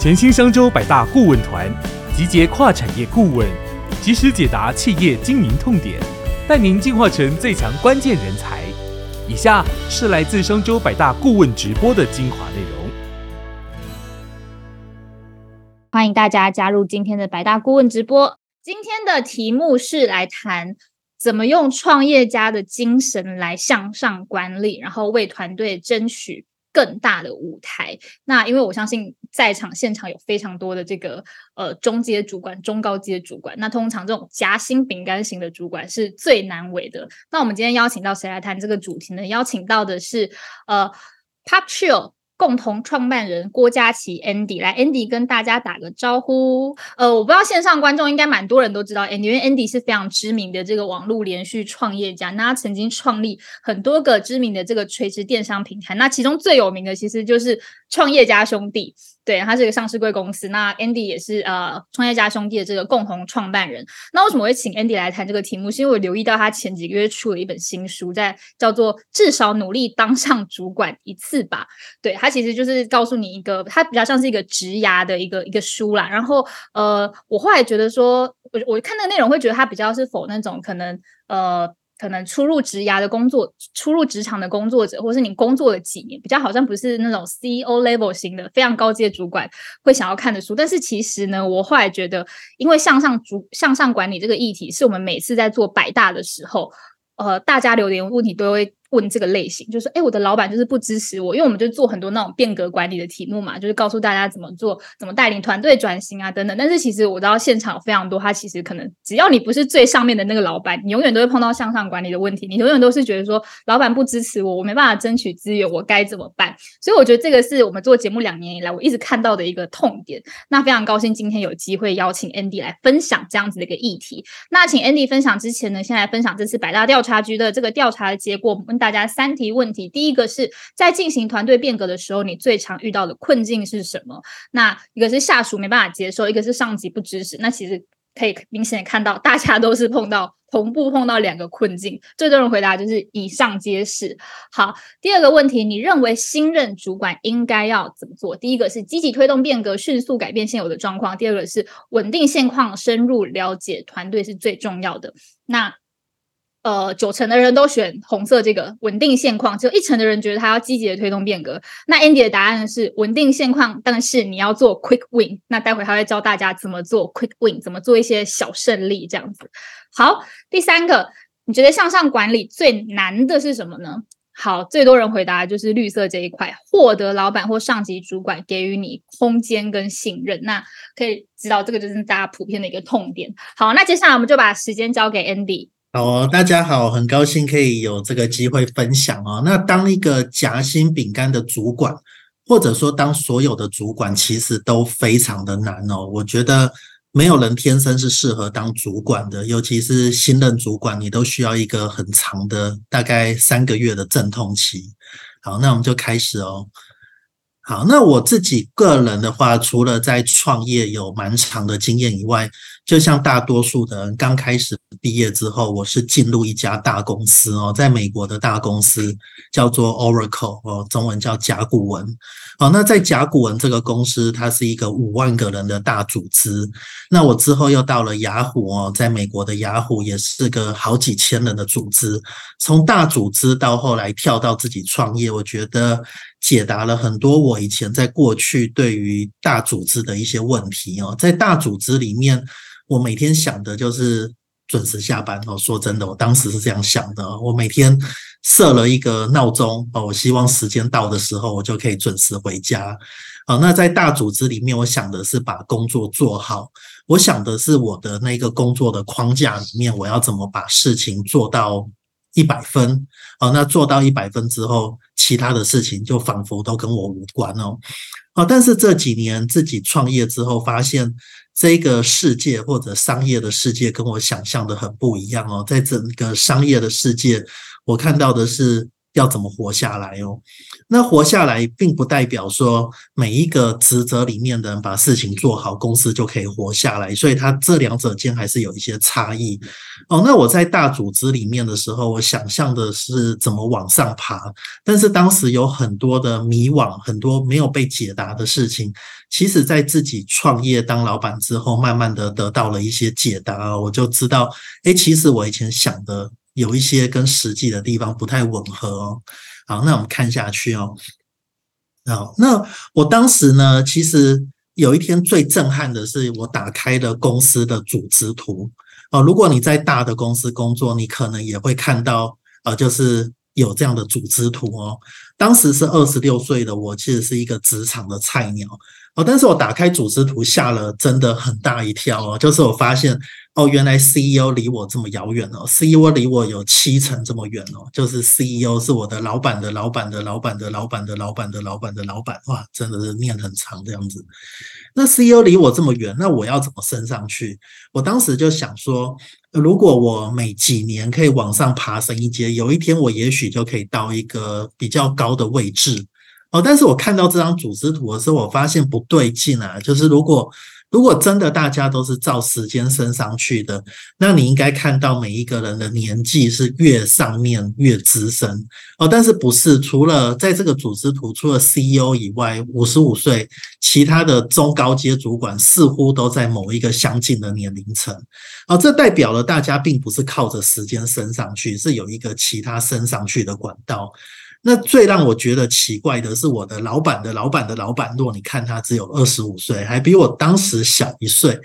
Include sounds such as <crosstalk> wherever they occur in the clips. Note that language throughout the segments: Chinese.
全新商周百大顾问团，集结跨产业顾问，及时解答企业经营痛点，带您进化成最强关键人才。以下是来自商周百大顾问直播的精华内容。欢迎大家加入今天的百大顾问直播。今天的题目是来谈怎么用创业家的精神来向上管理，然后为团队争取。更大的舞台，那因为我相信在场现场有非常多的这个呃中阶主管、中高阶主管，那通常这种夹心饼干型的主管是最难为的。那我们今天邀请到谁来谈这个主题呢？邀请到的是呃 Pop Chill。共同创办人郭佳琪 Andy 来，Andy 跟大家打个招呼。呃，我不知道线上观众应该蛮多人都知道 Andy，因为 Andy 是非常知名的这个网络连续创业家，那他曾经创立很多个知名的这个垂直电商平台，那其中最有名的其实就是创业家兄弟。对，他是一个上市贵公司。那 Andy 也是呃创业家兄弟的这个共同创办人。那为什么会请 Andy 来谈这个题目？是因为我留意到他前几个月出了一本新书，在叫做《至少努力当上主管一次吧》。对他其实就是告诉你一个，他比较像是一个职涯的一个一个书啦。然后呃，我后来觉得说，我我看那个内容会觉得他比较是否那种可能呃。可能初入职涯的工作，初入职场的工作者，或是你工作了几年，比较好像不是那种 CEO level 型的非常高阶主管会想要看的书。但是其实呢，我后来觉得，因为向上主向上管理这个议题，是我们每次在做百大的时候，呃，大家留言问题都会。问这个类型，就是哎，我的老板就是不支持我，因为我们就做很多那种变革管理的题目嘛，就是告诉大家怎么做，怎么带领团队转型啊等等。但是其实我知道现场非常多，他其实可能只要你不是最上面的那个老板，你永远都会碰到向上管理的问题，你永远都是觉得说老板不支持我，我没办法争取资源，我该怎么办？所以我觉得这个是我们做节目两年以来我一直看到的一个痛点。那非常高兴今天有机会邀请 Andy 来分享这样子的一个议题。那请 Andy 分享之前呢，先来分享这次百大调查局的这个调查的结果，大家三题问。题第一个是在进行团队变革的时候，你最常遇到的困境是什么？那一个是下属没办法接受，一个是上级不支持。那其实可以明显看到，大家都是碰到同步碰到两个困境。最多人回答就是以上皆是。好，第二个问题，你认为新任主管应该要怎么做？第一个是积极推动变革，迅速改变现有的状况；第二个是稳定现况，深入了解团队是最重要的。那呃，九成的人都选红色这个稳定现况，只有一成的人觉得他要积极的推动变革。那 Andy 的答案是稳定现况，但是你要做 quick win。那待会他会教大家怎么做 quick win，怎么做一些小胜利这样子。好，第三个，你觉得向上管理最难的是什么呢？好，最多人回答就是绿色这一块，获得老板或上级主管给予你空间跟信任。那可以知道这个就是大家普遍的一个痛点。好，那接下来我们就把时间交给 Andy。好哦，大家好，很高兴可以有这个机会分享哦。那当一个夹心饼干的主管，或者说当所有的主管，其实都非常的难哦。我觉得没有人天生是适合当主管的，尤其是新任主管，你都需要一个很长的，大概三个月的阵痛期。好，那我们就开始哦。好，那我自己个人的话，除了在创业有蛮长的经验以外，就像大多数的人刚开始毕业之后，我是进入一家大公司哦，在美国的大公司叫做 Oracle 哦，中文叫甲骨文。好，那在甲骨文这个公司，它是一个五万个人的大组织。那我之后又到了雅虎哦，在美国的雅虎也是个好几千人的组织。从大组织到后来跳到自己创业，我觉得解答了很多我以前在过去对于大组织的一些问题哦，在大组织里面。我每天想的就是准时下班哦。说真的，我当时是这样想的。我每天设了一个闹钟哦，我希望时间到的时候，我就可以准时回家。好，那在大组织里面，我想的是把工作做好。我想的是我的那个工作的框架里面，我要怎么把事情做到一百分。好，那做到一百分之后，其他的事情就仿佛都跟我无关哦。好，但是这几年自己创业之后，发现。这个世界或者商业的世界跟我想象的很不一样哦，在整个商业的世界，我看到的是要怎么活下来哦。那活下来并不代表说每一个职责里面的人把事情做好，公司就可以活下来。所以它这两者间还是有一些差异哦。那我在大组织里面的时候，我想象的是怎么往上爬，但是当时有很多的迷惘，很多没有被解答的事情。其实，在自己创业当老板之后，慢慢的得到了一些解答，我就知道，哎，其实我以前想的有一些跟实际的地方不太吻合哦。好，那我们看下去哦。好，那我当时呢，其实有一天最震撼的是，我打开了公司的组织图哦。如果你在大的公司工作，你可能也会看到，呃，就是有这样的组织图哦。当时是二十六岁的我，其实是一个职场的菜鸟。但是我打开组织图，吓了真的很大一跳哦。就是我发现，哦，原来 CEO 离我这么遥远哦，CEO 离我有七成这么远哦。就是 CEO 是我的老板的老板的老板的老板的老板的老板的老板，哇，真的是念很长这样子。那 CEO 离我这么远，那我要怎么升上去？我当时就想说，如果我每几年可以往上爬升一阶，有一天我也许就可以到一个比较高的位置。哦，但是我看到这张组织图的时候，我发现不对劲啊！就是如果如果真的大家都是照时间升上去的，那你应该看到每一个人的年纪是越上面越资深哦。但是不是？除了在这个组织图，除了 CEO 以外，五十五岁，其他的中高阶主管似乎都在某一个相近的年龄层哦。这代表了大家并不是靠着时间升上去，是有一个其他升上去的管道。那最让我觉得奇怪的是，我的老板的老板的老板，如果你看他只有二十五岁，还比我当时小一岁，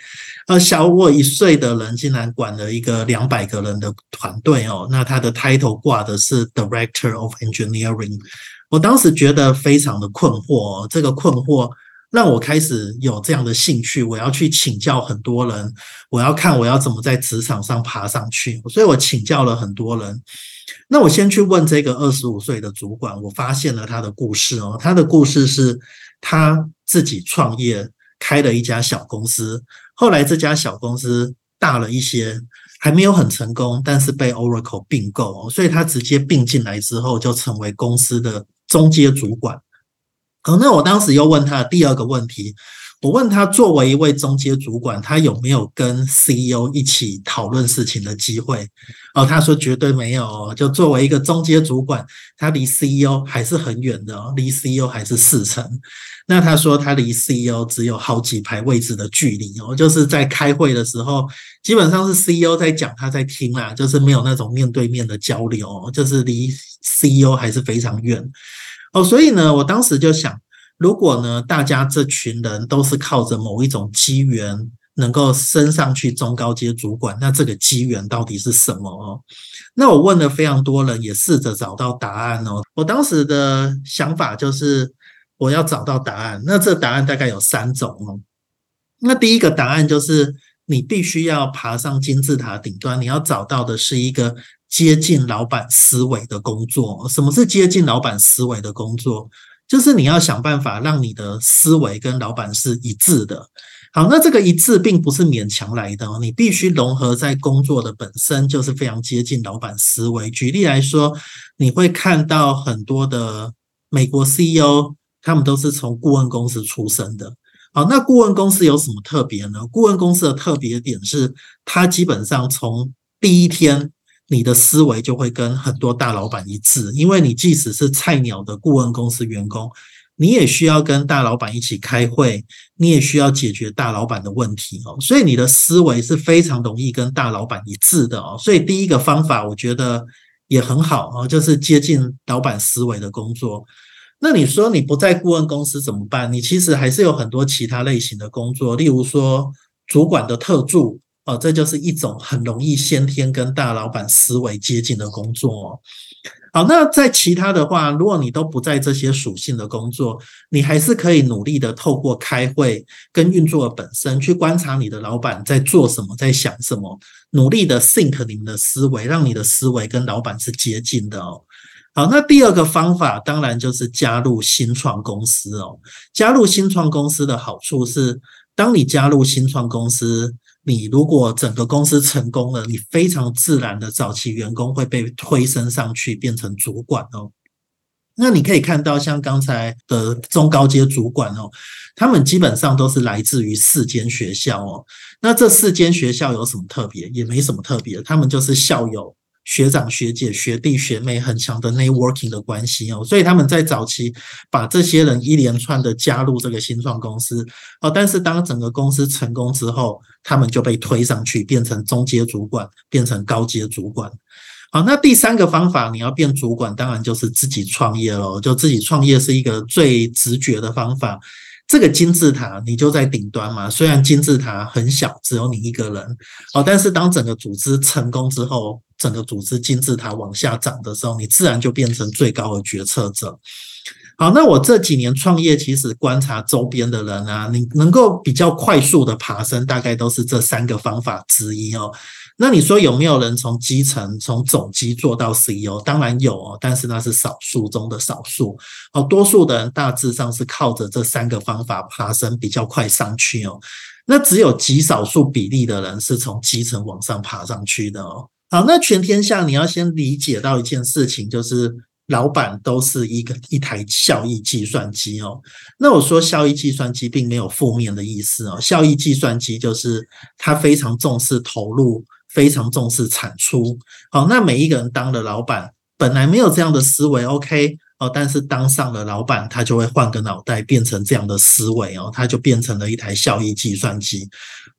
呃，小我一岁的人竟然管了一个两百个人的团队哦。那他的 title 挂的是 Director of Engineering，我当时觉得非常的困惑，这个困惑让我开始有这样的兴趣，我要去请教很多人，我要看我要怎么在职场上爬上去，所以我请教了很多人。那我先去问这个二十五岁的主管，我发现了他的故事哦。他的故事是他自己创业开了一家小公司，后来这家小公司大了一些，还没有很成功，但是被 Oracle 并购，所以他直接并进来之后就成为公司的中阶主管。哦，那我当时又问他第二个问题。我问他，作为一位中阶主管，他有没有跟 CEO 一起讨论事情的机会？哦，他说绝对没有。就作为一个中阶主管，他离 CEO 还是很远的，离 CEO 还是四层。那他说他离 CEO 只有好几排位置的距离哦，就是在开会的时候，基本上是 CEO 在讲，他在听啦，就是没有那种面对面的交流，就是离 CEO 还是非常远。哦，所以呢，我当时就想。如果呢，大家这群人都是靠着某一种机缘能够升上去中高阶主管，那这个机缘到底是什么哦？那我问了非常多人，也试着找到答案哦。我当时的想法就是我要找到答案。那这答案大概有三种哦。那第一个答案就是你必须要爬上金字塔顶端，你要找到的是一个接近老板思维的工作。什么是接近老板思维的工作？就是你要想办法让你的思维跟老板是一致的。好，那这个一致并不是勉强来的哦，你必须融合在工作的本身，就是非常接近老板思维。举例来说，你会看到很多的美国 CEO，他们都是从顾问公司出身的。好，那顾问公司有什么特别呢？顾问公司的特别点是，它基本上从第一天。你的思维就会跟很多大老板一致，因为你即使是菜鸟的顾问公司员工，你也需要跟大老板一起开会，你也需要解决大老板的问题哦，所以你的思维是非常容易跟大老板一致的哦。所以第一个方法我觉得也很好哦，就是接近老板思维的工作。那你说你不在顾问公司怎么办？你其实还是有很多其他类型的工作，例如说主管的特助。哦，这就是一种很容易先天跟大老板思维接近的工作哦。好，那在其他的话，如果你都不在这些属性的工作，你还是可以努力的透过开会跟运作本身去观察你的老板在做什么，在想什么，努力的 think 你们的思维，让你的思维跟老板是接近的哦。好，那第二个方法当然就是加入新创公司哦。加入新创公司的好处是，当你加入新创公司。你如果整个公司成功了，你非常自然的早期员工会被推升上去变成主管哦。那你可以看到，像刚才的中高阶主管哦，他们基本上都是来自于四间学校哦。那这四间学校有什么特别？也没什么特别，他们就是校友。学长学姐学弟学妹很强的 networking 的关系哦，所以他们在早期把这些人一连串的加入这个新创公司哦，但是当整个公司成功之后，他们就被推上去变成中阶主管，变成高阶主管。好，那第三个方法，你要变主管，当然就是自己创业喽，就自己创业是一个最直觉的方法。这个金字塔你就在顶端嘛，虽然金字塔很小，只有你一个人哦，但是当整个组织成功之后。整个组织金字塔往下涨的时候，你自然就变成最高的决策者。好，那我这几年创业，其实观察周边的人啊，你能够比较快速的爬升，大概都是这三个方法之一哦。那你说有没有人从基层从总机做到 CEO？当然有哦，但是那是少数中的少数。哦，多数的人大致上是靠着这三个方法爬升比较快上去哦。那只有极少数比例的人是从基层往上爬上去的哦。好，那全天下你要先理解到一件事情，就是老板都是一个一台效益计算机哦。那我说效益计算机并没有负面的意思哦，效益计算机就是他非常重视投入，非常重视产出。好，那每一个人当了老板，本来没有这样的思维，OK。哦，但是当上了老板，他就会换个脑袋，变成这样的思维哦，他就变成了一台效益计算机。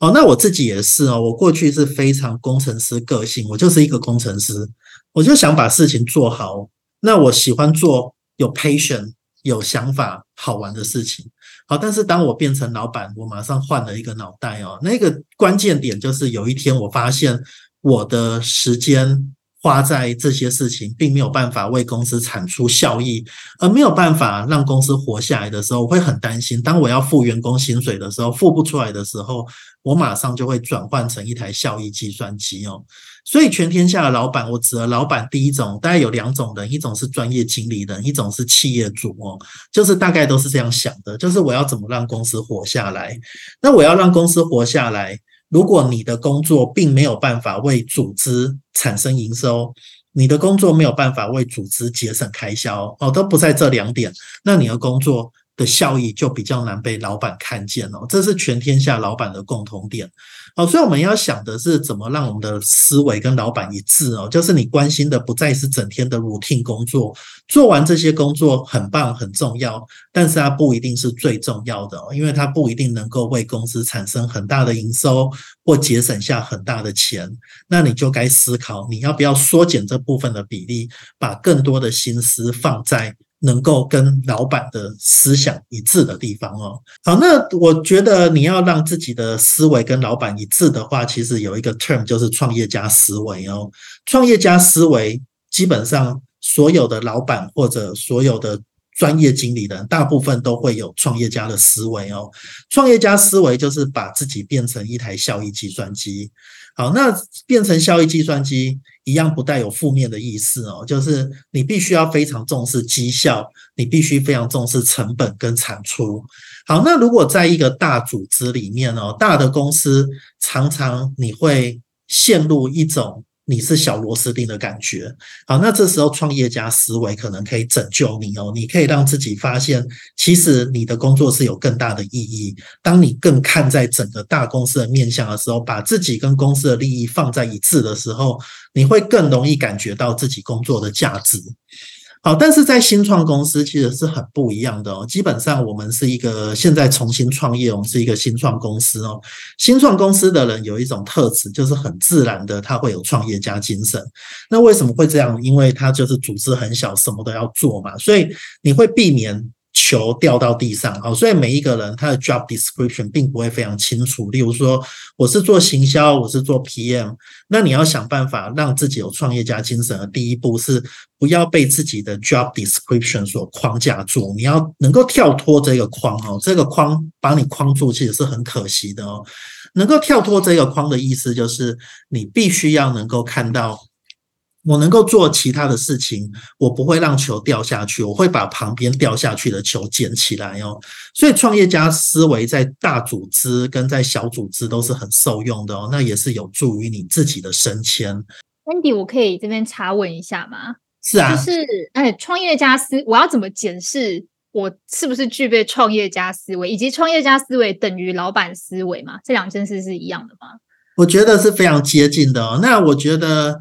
哦，那我自己也是哦，我过去是非常工程师个性，我就是一个工程师，我就想把事情做好。那我喜欢做有 patient、有想法、好玩的事情。好，但是当我变成老板，我马上换了一个脑袋哦。那个关键点就是有一天我发现我的时间。花在这些事情，并没有办法为公司产出效益，而没有办法让公司活下来的时候，我会很担心。当我要付员工薪水的时候，付不出来的时候，我马上就会转换成一台效益计算机哦。所以，全天下的老板，我指的老板第一种，大概有两种人，一种是专业经理人，一种是企业主哦，就是大概都是这样想的，就是我要怎么让公司活下来？那我要让公司活下来。如果你的工作并没有办法为组织产生营收，你的工作没有办法为组织节省开销，哦，都不在这两点，那你的工作的效益就比较难被老板看见哦，这是全天下老板的共同点。好，所以我们要想的是怎么让我们的思维跟老板一致哦，就是你关心的不再是整天的 routine 工作，做完这些工作很棒很重要，但是它不一定是最重要的，因为它不一定能够为公司产生很大的营收或节省下很大的钱，那你就该思考你要不要缩减这部分的比例，把更多的心思放在。能够跟老板的思想一致的地方哦。好，那我觉得你要让自己的思维跟老板一致的话，其实有一个 term 就是创业家思维哦。创业家思维基本上所有的老板或者所有的专业经理人，大部分都会有创业家的思维哦。创业家思维就是把自己变成一台效益计算机。好，那变成效益计算机一样不带有负面的意思哦，就是你必须要非常重视绩效，你必须非常重视成本跟产出。好，那如果在一个大组织里面哦，大的公司常常你会陷入一种。你是小螺丝钉的感觉，好，那这时候创业家思维可能可以拯救你哦。你可以让自己发现，其实你的工作是有更大的意义。当你更看在整个大公司的面向的时候，把自己跟公司的利益放在一致的时候，你会更容易感觉到自己工作的价值。好，但是在新创公司其实是很不一样的哦。基本上我们是一个现在重新创业，我们是一个新创公司哦。新创公司的人有一种特质，就是很自然的他会有创业家精神。那为什么会这样？因为他就是组织很小，什么都要做嘛，所以你会避免。球掉到地上，哦，所以每一个人他的 job description 并不会非常清楚。例如说，我是做行销，我是做 PM，那你要想办法让自己有创业家精神的第一步是不要被自己的 job description 所框架住，你要能够跳脱这个框哦，这个框把你框住其实是很可惜的哦。能够跳脱这个框的意思就是你必须要能够看到。我能够做其他的事情，我不会让球掉下去，我会把旁边掉下去的球捡起来哦。所以创业家思维在大组织跟在小组织都是很受用的哦，那也是有助于你自己的升迁。Andy，我可以这边查问一下吗？是啊，就是哎，创业家思，我要怎么检视我是不是具备创业家思维，以及创业家思维等于老板思维嘛？这两件事是一样的吗？我觉得是非常接近的哦。那我觉得。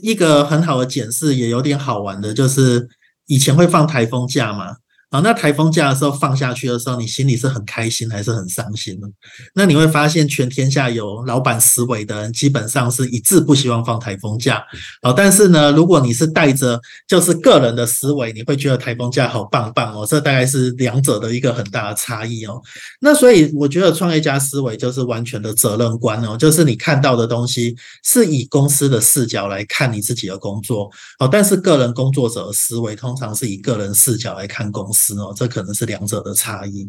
一个很好的检视，也有点好玩的，就是以前会放台风假嘛。好，那台风假的时候放下去的时候，你心里是很开心还是很伤心呢？那你会发现，全天下有老板思维的人，基本上是一致不希望放台风假。好，但是呢，如果你是带着就是个人的思维，你会觉得台风假好棒棒哦。这大概是两者的一个很大的差异哦。那所以我觉得创业家思维就是完全的责任观哦，就是你看到的东西是以公司的视角来看你自己的工作。好，但是个人工作者的思维通常是以个人视角来看公司。哦，这可能是两者的差异。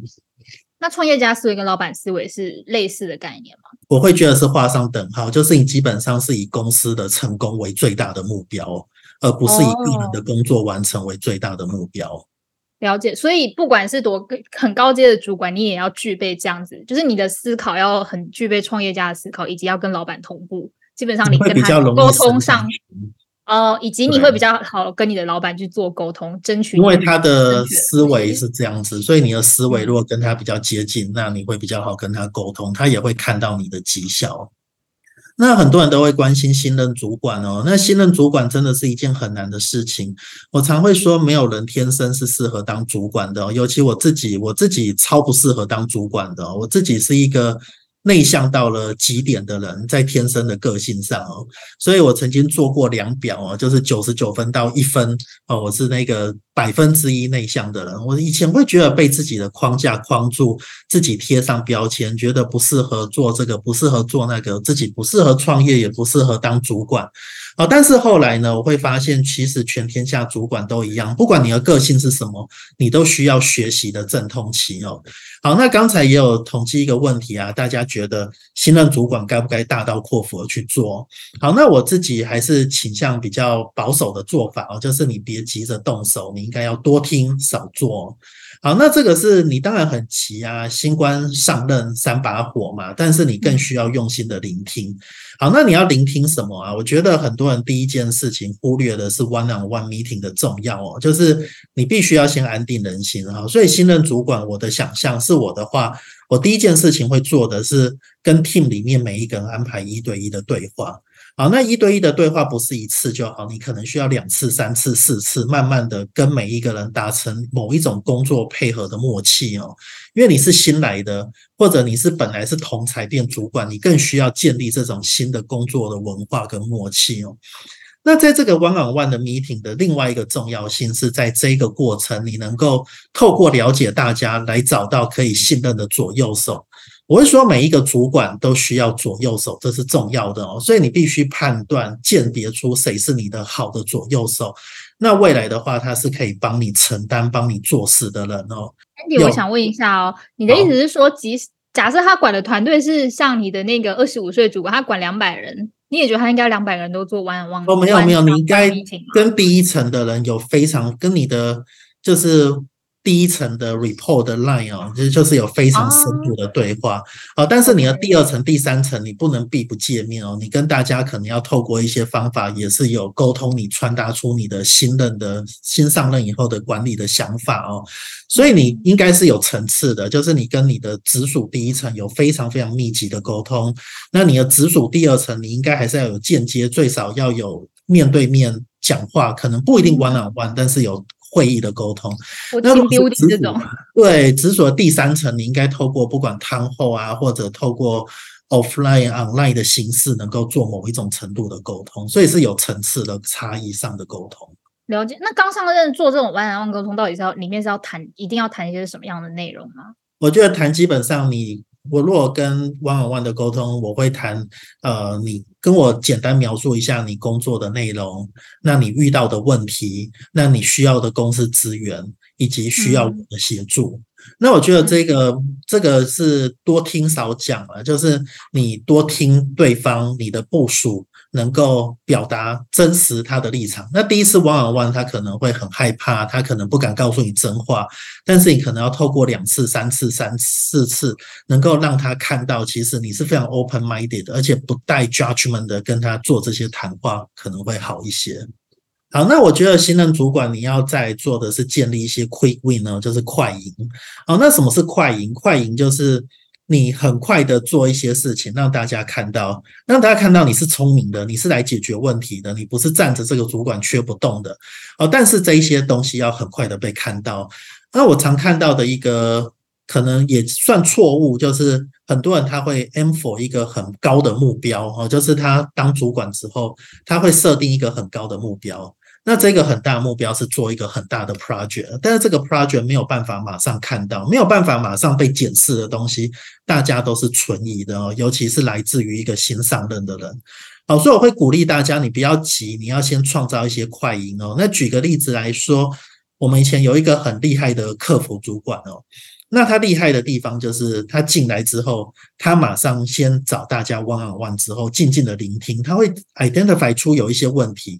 那创业家思维跟老板思维是类似的概念吗？我会觉得是画上等号，就是你基本上是以公司的成功为最大的目标，而不是以个人的工作完成为最大的目标。了解，所以不管是多很高阶的主管，你也要具备这样子，就是你的思考要很具备创业家的思考，以及要跟老板同步。基本上你跟他沟通上。哦，以及你会比较好跟你的老板去做沟通，争取。因为他的思维是这样子，所以你的思维如果跟他比较接近，那你会比较好跟他沟通，他也会看到你的绩效。那很多人都会关心新任主管哦，那新任主管真的是一件很难的事情。我常会说，没有人天生是适合当主管的，尤其我自己，我自己超不适合当主管的，我自己是一个。内向到了极点的人，在天生的个性上哦，所以我曾经做过量表哦，就是九十九分到一分哦，我是那个百分之一内向的人。我以前会觉得被自己的框架框住，自己贴上标签，觉得不适合做这个，不适合做那个，自己不适合创业，也不适合当主管。啊！但是后来呢，我会发现，其实全天下主管都一样，不管你的个性是什么，你都需要学习的阵痛期哦。好，那刚才也有统计一个问题啊，大家觉得新任主管该不该大刀阔斧的去做？好，那我自己还是倾向比较保守的做法哦，就是你别急着动手，你应该要多听少做。好，那这个是你当然很急啊，新官上任三把火嘛，但是你更需要用心的聆听。好，那你要聆听什么啊？我觉得很多人第一件事情忽略的是 one on one meeting 的重要哦，就是你必须要先安定人心啊。所以新任主管，我的想象是我的话，我第一件事情会做的是跟 team 里面每一个人安排一对一的对话。好，那一对一的对话不是一次就好，你可能需要两次、三次、四次，慢慢的跟每一个人达成某一种工作配合的默契哦。因为你是新来的，或者你是本来是同财店主管，你更需要建立这种新的工作的文化跟默契哦。那在这个 one on one 的 meeting 的另外一个重要性是在这个过程，你能够透过了解大家来找到可以信任的左右手。我是说，每一个主管都需要左右手，这是重要的哦。所以你必须判断、鉴别出谁是你的好的左右手。那未来的话，他是可以帮你承担、帮你做事的人哦。Andy，我想问一下哦，你的意思是说，即使假设他管的团队是像你的那个二十五岁主管，他管两百人，你也觉得他应该两百人都做 one？哦，没有没有，你应该跟第一层的人有非常跟你的就是。第一层的 report 的 line 哦，其实就是有非常深度的对话啊。但是你的第二层、第三层，你不能避不见面哦。你跟大家可能要透过一些方法，也是有沟通，你传达出你的新任的新上任以后的管理的想法哦。所以你应该是有层次的，就是你跟你的直属第一层有非常非常密集的沟通。那你的直属第二层，你应该还是要有间接，最少要有面对面讲话，可能不一定 one on one，但是有。会议的沟通，那如直这种，对，直属第三层，你应该透过不管汤后啊，或者透过 offline online 的形式，能够做某一种程度的沟通，所以是有层次的差异上的沟通。了解。那刚上任做这种 one on one 沟通，到底是要里面是要谈，一定要谈一些什么样的内容吗？我觉得谈基本上你。我如果跟 one on one 的沟通，我会谈，呃，你跟我简单描述一下你工作的内容，那你遇到的问题，那你需要的公司资源，以及需要我的协助。那我觉得这个这个是多听少讲啊，就是你多听对方你的部署。能够表达真实他的立场。那第一次 one on one，他可能会很害怕，他可能不敢告诉你真话。但是你可能要透过两次、三次、三四次，能够让他看到，其实你是非常 open minded，而且不带 judgment 的跟他做这些谈话，可能会好一些。好，那我觉得新任主管你要在做的是建立一些 quick win 呢，就是快赢。好，那什么是快赢？快赢就是你很快的做一些事情，让大家看到，让大家看到你是聪明的，你是来解决问题的，你不是站着这个主管缺不动的。哦，但是这一些东西要很快的被看到。那我常看到的一个可能也算错误，就是很多人他会 aim for 一个很高的目标哦，就是他当主管之后，他会设定一个很高的目标。那这个很大目标是做一个很大的 project，但是这个 project 没有办法马上看到，没有办法马上被检视的东西，大家都是存疑的哦，尤其是来自于一个新上任的人。好，所以我会鼓励大家，你不要急，你要先创造一些快赢哦。那举个例子来说，我们以前有一个很厉害的客服主管哦，那他厉害的地方就是他进来之后，他马上先找大家 one on one 之后，静静的聆听，他会 identify 出有一些问题。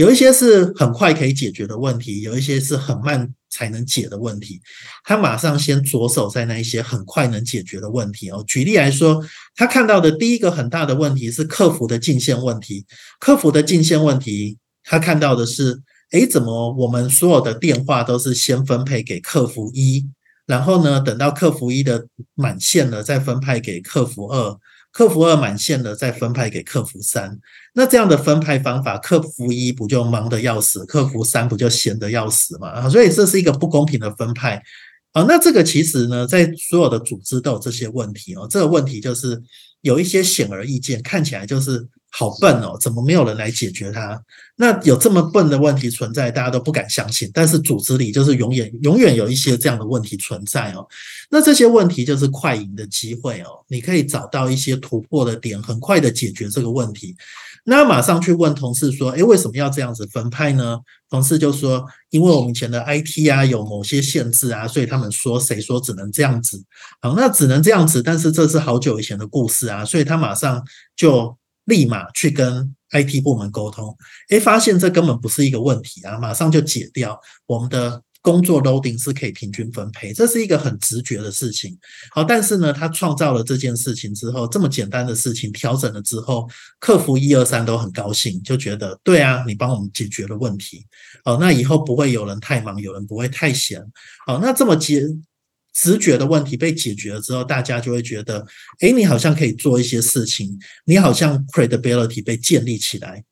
有一些是很快可以解决的问题，有一些是很慢才能解的问题。他马上先着手在那一些很快能解决的问题哦。举例来说，他看到的第一个很大的问题是客服的进线问题。客服的进线问题，他看到的是，诶，怎么我们所有的电话都是先分配给客服一，然后呢，等到客服一的满线了，再分派给客服二。客服二满线了，再分派给客服三。那这样的分派方法，客服一不就忙得要死，客服三不就闲得要死嘛？啊所以这是一个不公平的分派啊。那这个其实呢，在所有的组织都有这些问题哦。这个问题就是有一些显而易见，看起来就是。好笨哦，怎么没有人来解决它？那有这么笨的问题存在，大家都不敢相信。但是组织里就是永远永远有一些这样的问题存在哦。那这些问题就是快赢的机会哦，你可以找到一些突破的点，很快的解决这个问题。那马上去问同事说：“诶，为什么要这样子分派呢？”同事就说：“因为我们以前的 IT 啊有某些限制啊，所以他们说谁说只能这样子。好，那只能这样子，但是这是好久以前的故事啊，所以他马上就。”立马去跟 IT 部门沟通，诶，发现这根本不是一个问题啊，马上就解掉我们的工作 loading 是可以平均分配，这是一个很直觉的事情。好，但是呢，他创造了这件事情之后，这么简单的事情调整了之后，客服一二三都很高兴，就觉得对啊，你帮我们解决了问题。好，那以后不会有人太忙，有人不会太闲。好，那这么接。直觉的问题被解决了之后，大家就会觉得，哎，你好像可以做一些事情，你好像 credibility 被建立起来。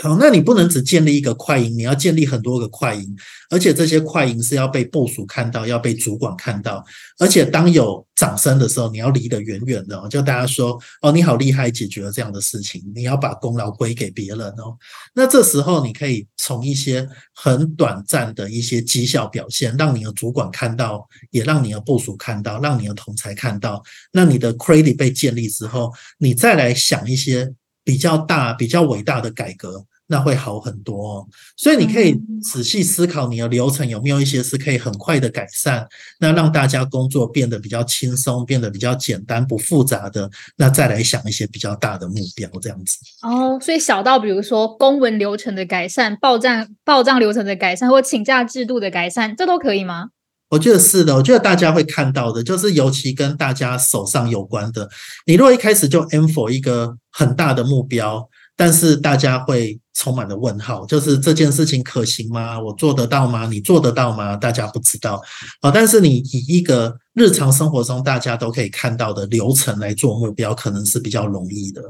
好，那你不能只建立一个快银，你要建立很多个快银，而且这些快银是要被部署看到，要被主管看到，而且当有掌声的时候，你要离得远远的，就大家说，哦，你好厉害，解决了这样的事情，你要把功劳归给别人哦。那这时候你可以从一些很短暂的一些绩效表现，让你的主管看到，也让你的部署看到，让你的同才看到，那你的 credit 被建立之后，你再来想一些。比较大、比较伟大的改革，那会好很多。哦。所以你可以仔细思考你的流程有没有一些是可以很快的改善，那让大家工作变得比较轻松、变得比较简单、不复杂的。那再来想一些比较大的目标，这样子。哦，所以小到比如说公文流程的改善、报账报账流程的改善，或请假制度的改善，这都可以吗？我觉得是的，我觉得大家会看到的，就是尤其跟大家手上有关的。你如果一开始就 aim for 一个很大的目标，但是大家会充满了问号，就是这件事情可行吗？我做得到吗？你做得到吗？大家不知道啊。但是你以一个日常生活中大家都可以看到的流程来做目标，可能是比较容易的。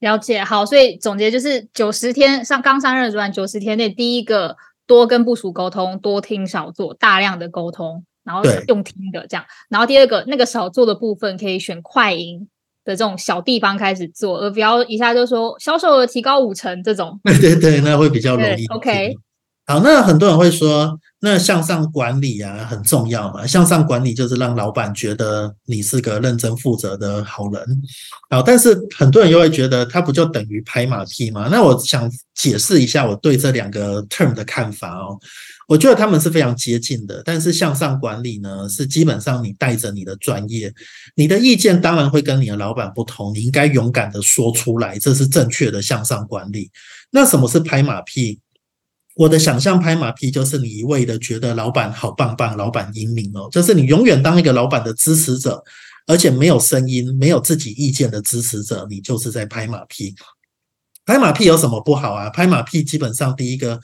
了解好，所以总结就是九十天上刚上任主管，九十天内第一个。多跟部署沟通，多听少做，大量的沟通，然后用听的这样。然后第二个，那个少做的部分可以选快赢的这种小地方开始做，而不要一下就说销售额提高五成这种。<laughs> 对对对，那会比较容易。OK。好，那很多人会说，那向上管理啊很重要嘛？向上管理就是让老板觉得你是个认真负责的好人。好，但是很多人又会觉得，他不就等于拍马屁吗？那我想解释一下我对这两个 term 的看法哦。我觉得他们是非常接近的。但是向上管理呢，是基本上你带着你的专业，你的意见当然会跟你的老板不同，你应该勇敢的说出来，这是正确的向上管理。那什么是拍马屁？我的想象拍马屁就是你一味的觉得老板好棒棒，老板英明哦，就是你永远当一个老板的支持者，而且没有声音、没有自己意见的支持者，你就是在拍马屁。拍马屁有什么不好啊？拍马屁基本上第一个，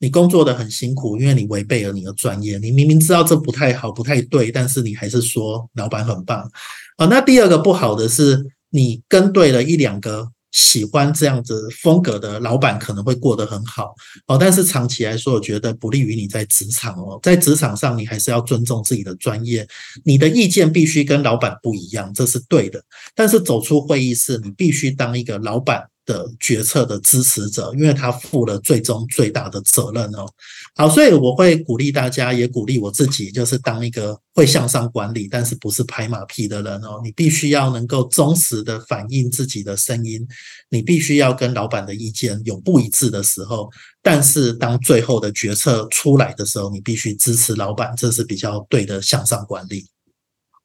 你工作的很辛苦，因为你违背了你的专业，你明明知道这不太好、不太对，但是你还是说老板很棒啊。那第二个不好的是，你跟对了一两个。喜欢这样子风格的老板可能会过得很好哦，但是长期来说，我觉得不利于你在职场哦。在职场上，你还是要尊重自己的专业，你的意见必须跟老板不一样，这是对的。但是走出会议室，你必须当一个老板。的决策的支持者，因为他负了最终最大的责任哦。好，所以我会鼓励大家，也鼓励我自己，就是当一个会向上管理，但是不是拍马屁的人哦。你必须要能够忠实的反映自己的声音，你必须要跟老板的意见有不一致的时候，但是当最后的决策出来的时候，你必须支持老板，这是比较对的向上管理。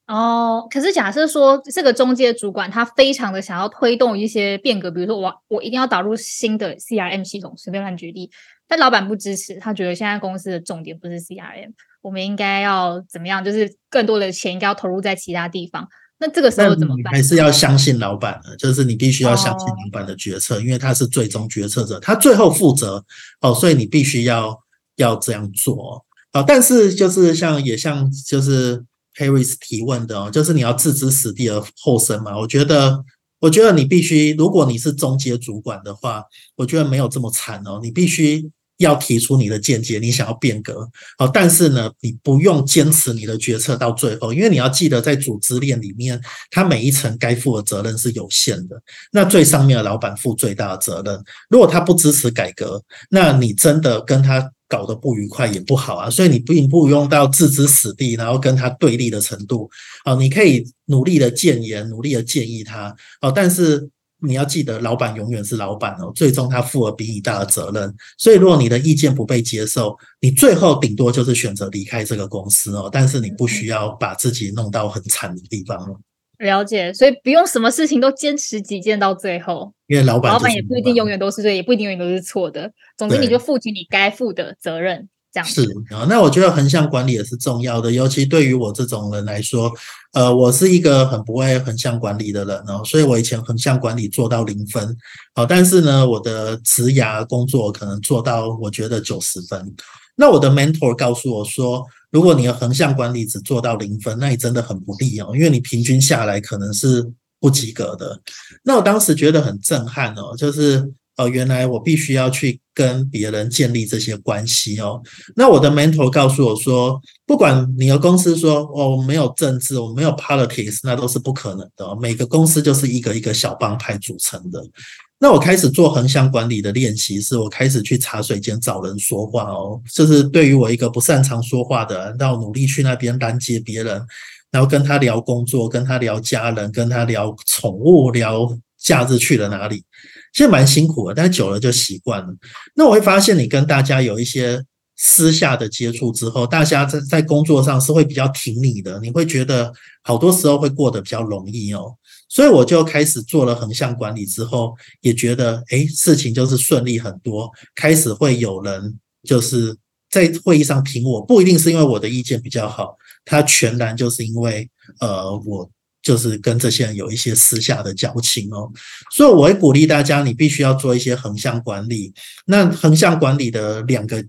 哦，可是假设说这个中介主管他非常的想要推动一些变革，比如说我我一定要导入新的 CRM 系统，随便乱举例，但老板不支持，他觉得现在公司的重点不是 CRM，我们应该要怎么样？就是更多的钱应该要投入在其他地方。那这个时候怎么办？还是要相信老板的，就是你必须要相信老板的决策，因为他是最终决策者，他最后负责哦，所以你必须要要这样做哦。但是就是像也像就是。Harris 提问的哦，就是你要置之死地而后生嘛？我觉得，我觉得你必须，如果你是中阶主管的话，我觉得没有这么惨哦。你必须要提出你的见解，你想要变革哦，但是呢，你不用坚持你的决策到最后，因为你要记得，在组织链里面，他每一层该负的责任是有限的。那最上面的老板负最大的责任。如果他不支持改革，那你真的跟他。搞得不愉快也不好啊，所以你并不用到置之死地，然后跟他对立的程度啊。你可以努力的谏言，努力的建议他哦。但是你要记得，老板永远是老板哦，最终他负了比你大的责任。所以如果你的意见不被接受，你最后顶多就是选择离开这个公司哦。但是你不需要把自己弄到很惨的地方。了解，所以不用什么事情都坚持己见到最后，因为老板老板也不一定永远都是对，也不一定永远都是错的。总之，你就负起你该负的责任，这样是啊。那我觉得横向管理也是重要的，尤其对于我这种人来说，呃，我是一个很不会横向管理的人哦，所以我以前横向管理做到零分，好，但是呢，我的职涯工作可能做到我觉得九十分。那我的 mentor 告诉我说。如果你的横向管理只做到零分，那你真的很不利哦，因为你平均下来可能是不及格的。那我当时觉得很震撼哦，就是呃，原来我必须要去跟别人建立这些关系哦。那我的 mentor 告诉我说，不管你的公司说哦没有政治，我没有 politics，那都是不可能的。每个公司就是一个一个小帮派组成的。那我开始做横向管理的练习，是我开始去茶水间找人说话哦。就是对于我一个不擅长说话的，人，要努力去那边拦截别人，然后跟他聊工作，跟他聊家人，跟他聊宠物，聊假日去了哪里。其实蛮辛苦的，但久了就习惯了。那我会发现，你跟大家有一些私下的接触之后，大家在在工作上是会比较挺你的，你会觉得好多时候会过得比较容易哦。所以我就开始做了横向管理之后，也觉得哎，事情就是顺利很多。开始会有人就是在会议上听我，不一定是因为我的意见比较好，他全然就是因为呃，我就是跟这些人有一些私下的交情哦。所以我会鼓励大家，你必须要做一些横向管理。那横向管理的两个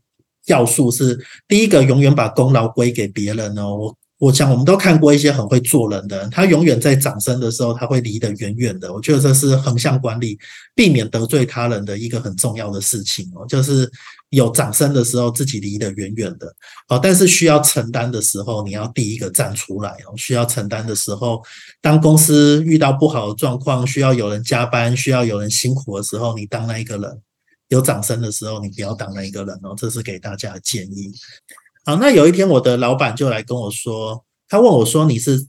要素是：第一个，永远把功劳归给别人哦。我想，我们都看过一些很会做人的人，他永远在掌声的时候，他会离得远远的。我觉得这是横向管理，避免得罪他人的一个很重要的事情哦。就是有掌声的时候，自己离得远远的哦。但是需要承担的时候，你要第一个站出来哦。需要承担的时候，当公司遇到不好的状况，需要有人加班，需要有人辛苦的时候，你当那一个人。有掌声的时候，你不要当那一个人哦。这是给大家的建议。好，那有一天我的老板就来跟我说，他问我说：“你是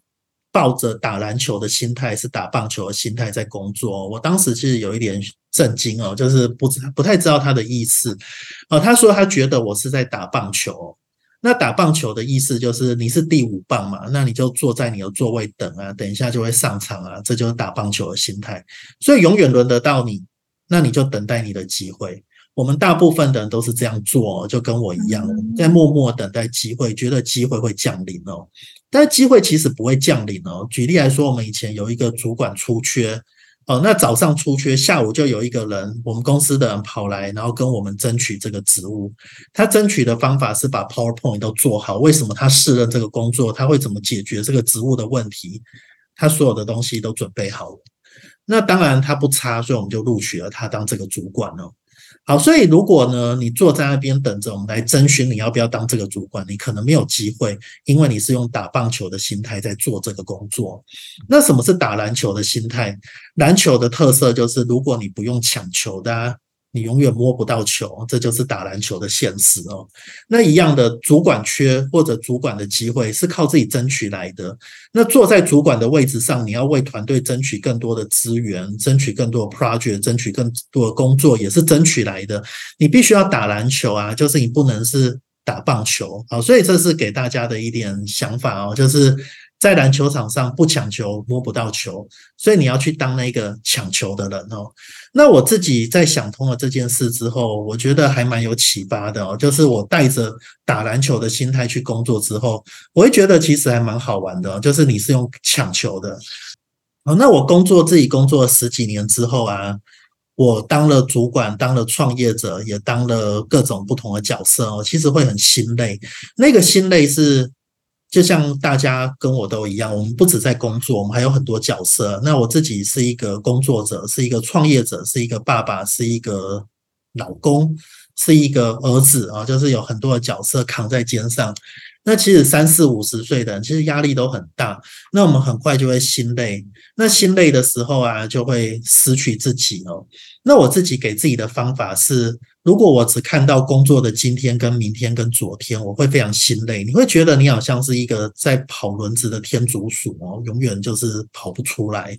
抱着打篮球的心态，是打棒球的心态在工作？”我当时其实有一点震惊哦，就是不知不太知道他的意思。哦，他说他觉得我是在打棒球。那打棒球的意思就是你是第五棒嘛，那你就坐在你的座位等啊，等一下就会上场啊，这就是打棒球的心态。所以永远轮得到你，那你就等待你的机会。我们大部分的人都是这样做，就跟我一样，在默默等待机会，觉得机会会降临哦。但是机会其实不会降临哦。举例来说，我们以前有一个主管出缺。哦，那早上出缺，下午就有一个人，我们公司的人跑来，然后跟我们争取这个职务。他争取的方法是把 PowerPoint 都做好。为什么他适任这个工作？他会怎么解决这个职务的问题？他所有的东西都准备好了。那当然他不差，所以我们就录取了他当这个主管了。好，所以如果呢，你坐在那边等着我们来征询你要不要当这个主管，你可能没有机会，因为你是用打棒球的心态在做这个工作。那什么是打篮球的心态？篮球的特色就是，如果你不用抢球的。你永远摸不到球，这就是打篮球的现实哦。那一样的主管缺或者主管的机会是靠自己争取来的。那坐在主管的位置上，你要为团队争取更多的资源，争取更多的 project，争取更多的工作，也是争取来的。你必须要打篮球啊，就是你不能是打棒球啊。所以这是给大家的一点想法哦，就是。在篮球场上不抢球摸不到球，所以你要去当那个抢球的人哦。那我自己在想通了这件事之后，我觉得还蛮有启发的哦。就是我带着打篮球的心态去工作之后，我会觉得其实还蛮好玩的。就是你是用抢球的哦。那我工作自己工作了十几年之后啊，我当了主管，当了创业者，也当了各种不同的角色哦。其实会很心累，那个心累是。就像大家跟我都一样，我们不止在工作，我们还有很多角色。那我自己是一个工作者，是一个创业者，是一个爸爸，是一个老公，是一个儿子啊，就是有很多的角色扛在肩上。那其实三四五十岁的人，其实压力都很大。那我们很快就会心累，那心累的时候啊，就会失去自己哦。那我自己给自己的方法是。如果我只看到工作的今天、跟明天、跟昨天，我会非常心累。你会觉得你好像是一个在跑轮子的天竺鼠哦，永远就是跑不出来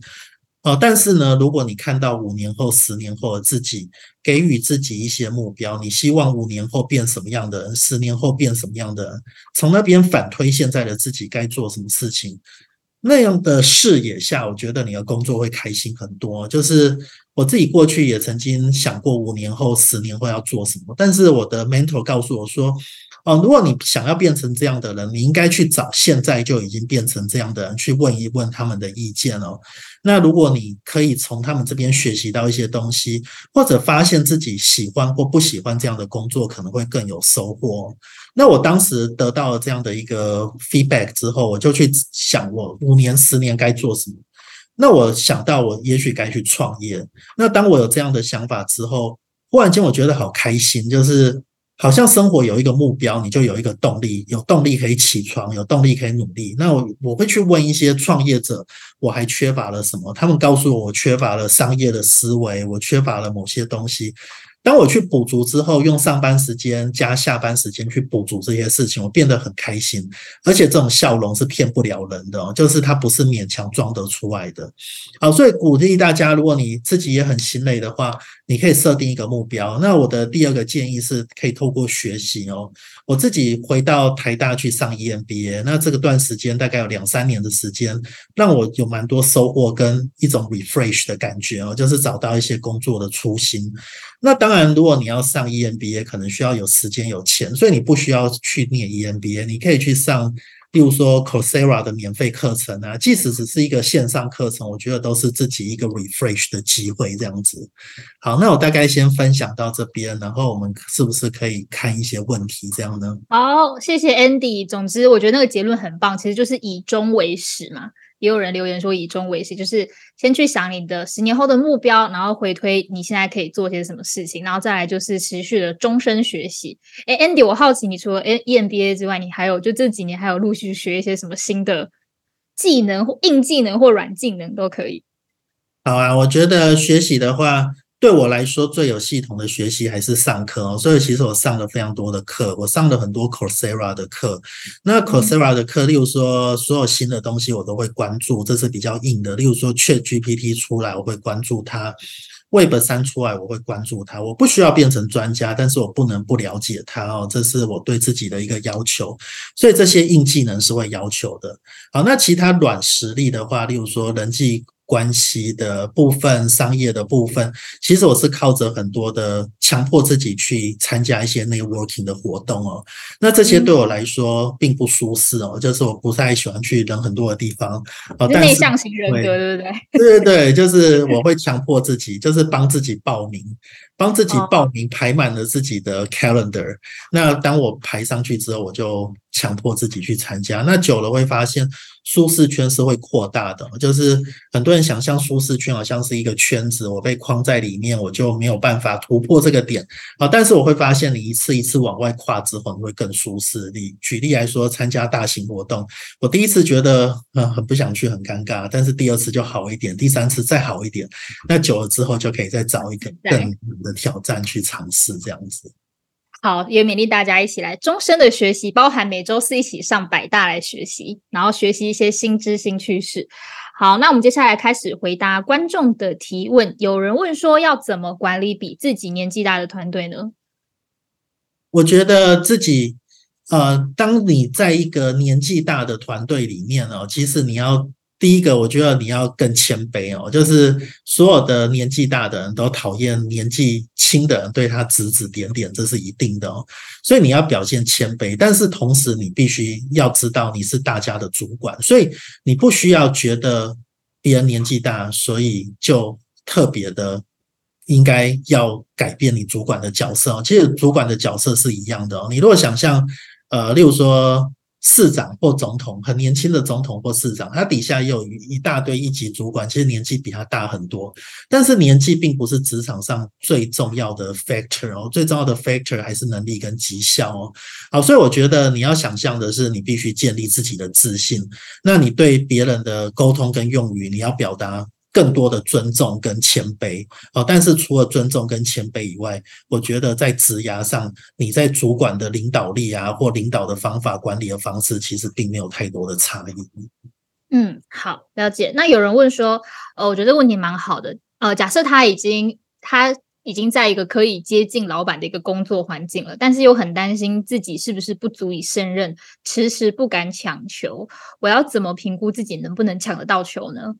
哦。但是呢，如果你看到五年后、十年后的自己，给予自己一些目标，你希望五年后变什么样的人，十年后变什么样的人，从那边反推现在的自己该做什么事情。那样的视野下，我觉得你的工作会开心很多。就是我自己过去也曾经想过五年后、十年后要做什么，但是我的 mentor 告诉我说。哦，如果你想要变成这样的人，你应该去找现在就已经变成这样的人，去问一问他们的意见哦。那如果你可以从他们这边学习到一些东西，或者发现自己喜欢或不喜欢这样的工作，可能会更有收获。那我当时得到了这样的一个 feedback 之后，我就去想，我五年、十年该做什么。那我想到，我也许该去创业。那当我有这样的想法之后，忽然间我觉得好开心，就是。好像生活有一个目标，你就有一个动力，有动力可以起床，有动力可以努力。那我我会去问一些创业者，我还缺乏了什么？他们告诉我，我缺乏了商业的思维，我缺乏了某些东西。当我去补足之后，用上班时间加下班时间去补足这些事情，我变得很开心，而且这种笑容是骗不了人的，就是它不是勉强装得出来的。好，所以鼓励大家，如果你自己也很心累的话，你可以设定一个目标。那我的第二个建议是可以透过学习哦。我自己回到台大去上 EMBA，那这个段时间大概有两三年的时间，让我有蛮多收获跟一种 refresh 的感觉哦，就是找到一些工作的初心。那当当然，如果你要上 EMBA，可能需要有时间、有钱，所以你不需要去念 EMBA，你可以去上，例如说 Coursera 的免费课程啊。即使只是一个线上课程，我觉得都是自己一个 refresh 的机会。这样子，好，那我大概先分享到这边，然后我们是不是可以看一些问题？这样呢？好，谢谢 Andy。总之，我觉得那个结论很棒，其实就是以终为始嘛。也有人留言说以终为始，就是先去想你的十年后的目标，然后回推你现在可以做些什么事情，然后再来就是持续的终身学习。哎，Andy，我好奇你除了 E EMBA 之外，你还有就这几年还有陆续学一些什么新的技能，硬技能或软技能都可以。好啊，我觉得学习的话。对我来说，最有系统的学习还是上课哦。所以其实我上了非常多的课，我上了很多 Coursera 的课。那 Coursera 的课，例如说所有新的东西我都会关注，这是比较硬的。例如说 Chat GPT 出来，我会关注它。Web 三出来，我会关注它。我不需要变成专家，但是我不能不了解它哦，这是我对自己的一个要求。所以这些硬技能是会要求的。好，那其他软实力的话，例如说人际。关系的部分，商业的部分，其实我是靠着很多的强迫自己去参加一些 networking 的活动哦。那这些对我来说并不舒适哦，就是我不太喜欢去人很多的地方。哦，内向型人格，对不对？对对对，就是我 <laughs> 会强迫自己，就是帮自己报名。帮自己报名排满了自己的 calendar，那当我排上去之后，我就强迫自己去参加。那久了会发现舒适圈是会扩大的，就是很多人想象舒适圈好像是一个圈子，我被框在里面，我就没有办法突破这个点啊。但是我会发现，你一次一次往外跨之后，你会更舒适。例举例来说，参加大型活动，我第一次觉得嗯很不想去，很尴尬，但是第二次就好一点，第三次再好一点，那久了之后就可以再找一个更的。挑战去尝试这样子，好，也勉励大家一起来终身的学习，包含每周四一起上百大来学习，然后学习一些新知新趋势。好，那我们接下来开始回答观众的提问。有人问说，要怎么管理比自己年纪大的团队呢？我觉得自己，呃，当你在一个年纪大的团队里面哦，其实你要。第一个，我觉得你要更谦卑哦，就是所有的年纪大的人都讨厌年纪轻的人对他指指点点，这是一定的哦。所以你要表现谦卑，但是同时你必须要知道你是大家的主管，所以你不需要觉得别人年纪大，所以就特别的应该要改变你主管的角色哦。其实主管的角色是一样的哦。你如果想象，呃，例如说。市长或总统，很年轻的总统或市长，他底下也有一大堆一级主管，其实年纪比他大很多。但是年纪并不是职场上最重要的 factor 哦，最重要的 factor 还是能力跟绩效哦。好，所以我觉得你要想象的是，你必须建立自己的自信。那你对别人的沟通跟用语，你要表达。更多的尊重跟谦卑哦，但是除了尊重跟谦卑以外，我觉得在职涯上，你在主管的领导力啊，或领导的方法、管理的方式，其实并没有太多的差异。嗯，好，了解。那有人问说，呃，我觉得问题蛮好的。呃，假设他已经他已经在一个可以接近老板的一个工作环境了，但是又很担心自己是不是不足以胜任，迟迟不敢抢球。我要怎么评估自己能不能抢得到球呢？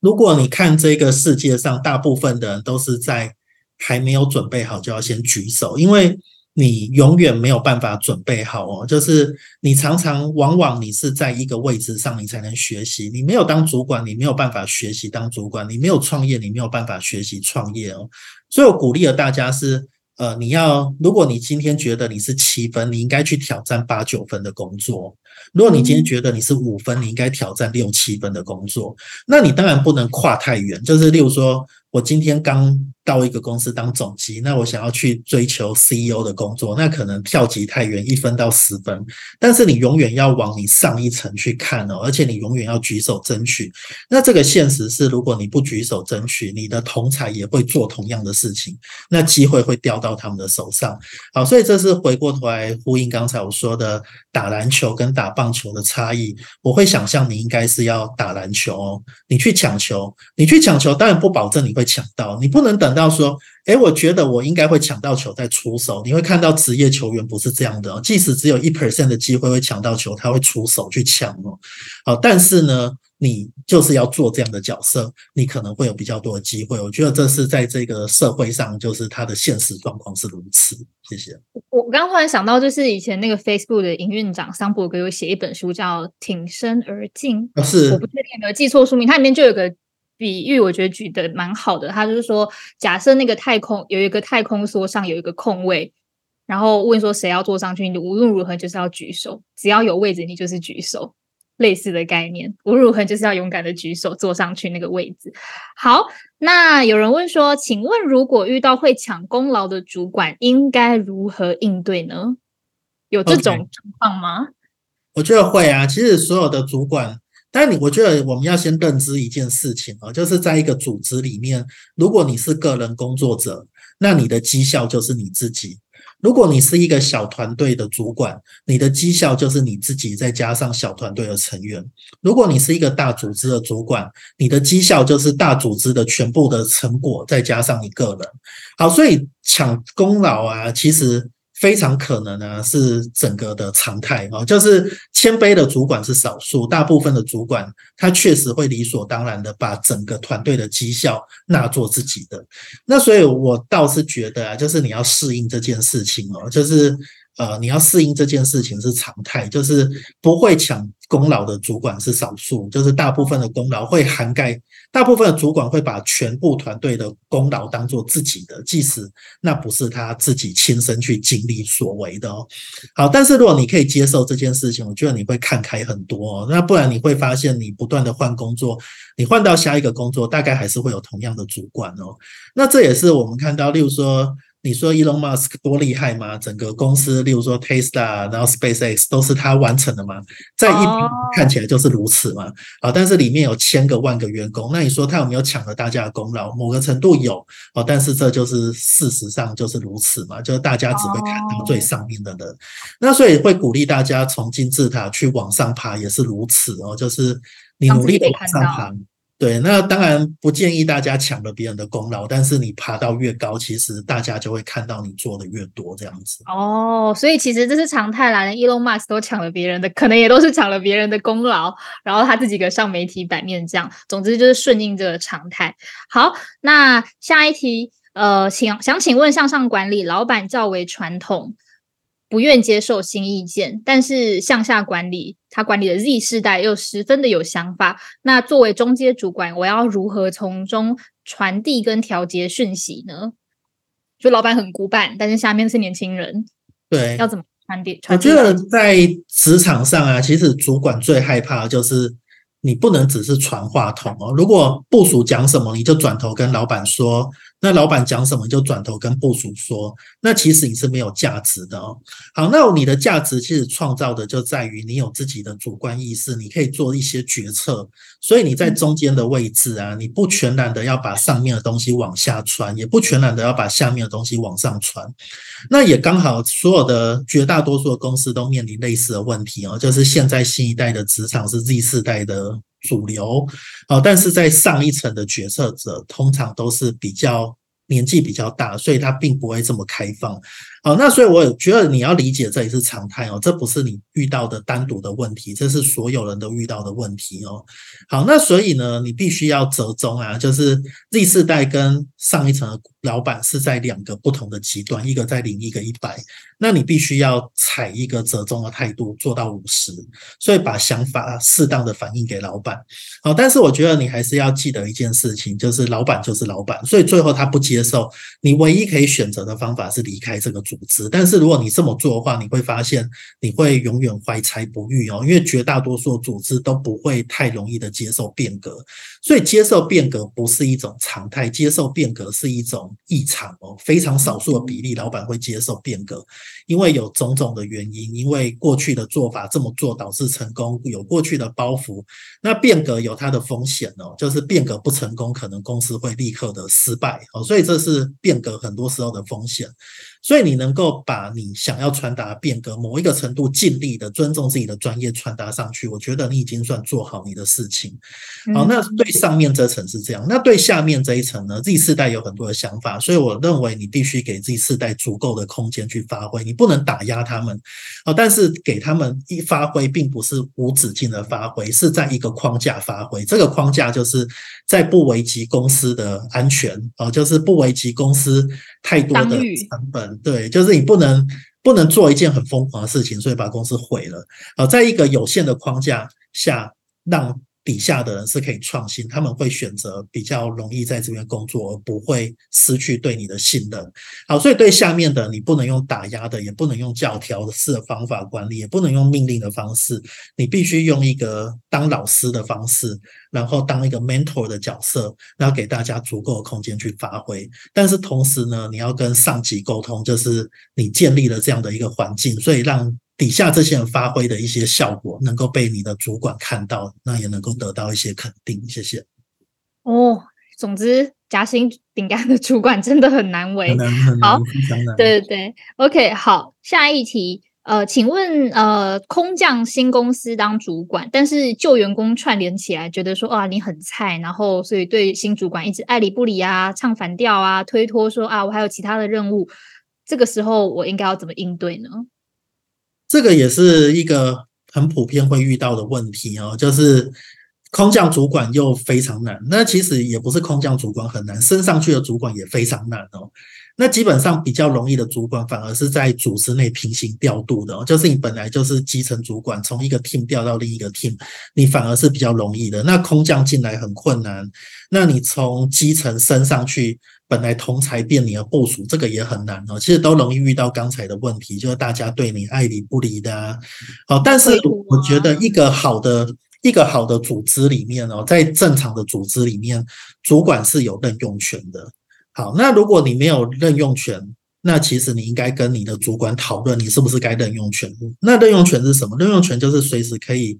如果你看这个世界上，大部分的人都是在还没有准备好就要先举手，因为你永远没有办法准备好哦。就是你常常往往你是在一个位置上，你才能学习。你没有当主管，你没有办法学习当主管；你没有创业，你没有办法学习创业哦。所以我鼓励了大家是。呃，你要，如果你今天觉得你是七分，你应该去挑战八九分的工作；如果你今天觉得你是五分，你应该挑战六七分的工作。那你当然不能跨太远，就是例如说。我今天刚到一个公司当总机，那我想要去追求 CEO 的工作，那可能跳级太远，一分到十分。但是你永远要往你上一层去看哦，而且你永远要举手争取。那这个现实是，如果你不举手争取，你的同才也会做同样的事情，那机会会掉到他们的手上。好，所以这是回过头来呼应刚才我说的打篮球跟打棒球的差异。我会想象你应该是要打篮球，你去抢球，你去抢球，当然不保证你会。抢到你不能等到说，哎，我觉得我应该会抢到球再出手。你会看到职业球员不是这样的，即使只有一 percent 的机会会抢到球，他会出手去抢哦。好，但是呢，你就是要做这样的角色，你可能会有比较多的机会。我觉得这是在这个社会上，就是他的现实状况是如此。谢谢。我我刚刚突然想到，就是以前那个 Facebook 的营运长桑伯格有写一本书叫《挺身而进》，是我不确定有没有记错书名，它里面就有个。比喻我觉得举的蛮好的，他就是说，假设那个太空有一个太空梭上有一个空位，然后问说谁要坐上去，你无论如何就是要举手，只要有位置你就是举手，类似的概念，无论如何就是要勇敢的举手坐上去那个位置。好，那有人问说，请问如果遇到会抢功劳的主管，应该如何应对呢？有这种状况吗？我觉得会啊，其实所有的主管。但你，我觉得我们要先认知一件事情啊，就是在一个组织里面，如果你是个人工作者，那你的绩效就是你自己。如果你是一个小团队的主管，你的绩效就是你自己再加上小团队的成员；如果你是一个大组织的主管，你的绩效就是大组织的全部的成果再加上你个人。好，所以抢功劳啊，其实。非常可能呢，是整个的常态哦，就是谦卑的主管是少数，大部分的主管他确实会理所当然的把整个团队的绩效纳做自己的。那所以我倒是觉得啊，就是你要适应这件事情哦，就是。呃，你要适应这件事情是常态，就是不会抢功劳的主管是少数，就是大部分的功劳会涵盖，大部分的主管会把全部团队的功劳当做自己的，即使那不是他自己亲身去经历所为的哦。好，但是如果你可以接受这件事情，我觉得你会看开很多。那不然你会发现，你不断的换工作，你换到下一个工作，大概还是会有同样的主管哦。那这也是我们看到，例如说。你说 Elon Musk 多厉害吗？整个公司，例如说 Tesla，然后 SpaceX 都是他完成的吗？在一看起来就是如此嘛。啊，但是里面有千个万个员工，那你说他有没有抢了大家的功劳？某个程度有哦，但是这就是事实上就是如此嘛，就是大家只会看到最上面的人。那所以会鼓励大家从金字塔去往上爬，也是如此哦，就是你努力的往上爬。对，那当然不建议大家抢了别人的功劳，但是你爬到越高，其实大家就会看到你做的越多这样子。哦，所以其实这是常态啦。连 Elon Musk 都抢了别人的，可能也都是抢了别人的功劳，然后他自己个上媒体版面这样。总之就是顺应这个常态。好，那下一题，呃，请想请问向上管理，老板较为传统。不愿接受新意见，但是向下管理，他管理的 Z 世代又十分的有想法。那作为中阶主管，我要如何从中传递跟调节讯息呢？就老板很古板，但是下面是年轻人，对，要怎么传递？我觉得在职场上啊，其实主管最害怕的就是你不能只是传话筒哦。如果部署讲什么，你就转头跟老板说。那老板讲什么就转头跟部署说，那其实你是没有价值的哦。好，那你的价值其实创造的就在于你有自己的主观意识，你可以做一些决策。所以你在中间的位置啊，你不全然的要把上面的东西往下传，也不全然的要把下面的东西往上传。那也刚好，所有的绝大多数的公司都面临类似的问题哦，就是现在新一代的职场是 Z 世代的。主流，哦，但是在上一层的决策者通常都是比较年纪比较大，所以他并不会这么开放。好，那所以我觉得你要理解这也是常态哦，这不是你遇到的单独的问题，这是所有人都遇到的问题哦。好，那所以呢，你必须要折中啊，就是 Z 世代跟上一层的老板是在两个不同的极端，一个在零，一个一百，那你必须要采一个折中的态度，做到五十，所以把想法适当的反映给老板。好，但是我觉得你还是要记得一件事情，就是老板就是老板，所以最后他不接受，你唯一可以选择的方法是离开这个组。组织，但是如果你这么做的话，你会发现你会永远怀才不遇哦，因为绝大多数组织都不会太容易的接受变革，所以接受变革不是一种常态，接受变革是一种异常哦，非常少数的比例老板会接受变革，因为有种种的原因，因为过去的做法这么做导致成功，有过去的包袱，那变革有它的风险哦，就是变革不成功，可能公司会立刻的失败哦，所以这是变革很多时候的风险。所以你能够把你想要传达的变革某一个程度尽力的尊重自己的专业传达上去，我觉得你已经算做好你的事情。好，那对上面这层是这样，那对下面这一层呢？Z 世代有很多的想法，所以我认为你必须给 Z 世代足够的空间去发挥，你不能打压他们。哦，但是给他们一发挥，并不是无止境的发挥，是在一个框架发挥。这个框架就是在不危及公司的安全，哦，就是不危及公司太多的成本。对，就是你不能不能做一件很疯狂的事情，所以把公司毁了。好，在一个有限的框架下，让。底下的人是可以创新，他们会选择比较容易在这边工作，而不会失去对你的信任。好，所以对下面的你不能用打压的，也不能用教条式的方法管理，也不能用命令的方式，你必须用一个当老师的方式，然后当一个 mentor 的角色，然后给大家足够的空间去发挥。但是同时呢，你要跟上级沟通，就是你建立了这样的一个环境，所以让。底下这些人发挥的一些效果，能够被你的主管看到，那也能够得到一些肯定。谢谢。哦，总之，夹心饼干的主管真的很难为，很难很好对对，OK，好，下一题，呃，请问，呃，空降新公司当主管，但是旧员工串联起来，觉得说啊你很菜，然后所以对新主管一直爱理不理啊，唱反调啊，推脱说啊我还有其他的任务，这个时候我应该要怎么应对呢？这个也是一个很普遍会遇到的问题哦，就是空降主管又非常难。那其实也不是空降主管很难，升上去的主管也非常难哦。那基本上比较容易的主管，反而是在组织内平行调度的、哦，就是你本来就是基层主管，从一个 team 调到另一个 team，你反而是比较容易的。那空降进来很困难，那你从基层升上去，本来同才变你的部署，这个也很难哦。其实都容易遇到刚才的问题，就是大家对你爱理不理的啊。好，但是我觉得一个好的一个好的组织里面哦，在正常的组织里面，主管是有任用权的。好，那如果你没有任用权，那其实你应该跟你的主管讨论，你是不是该任用权。那任用权是什么？任用权就是随时可以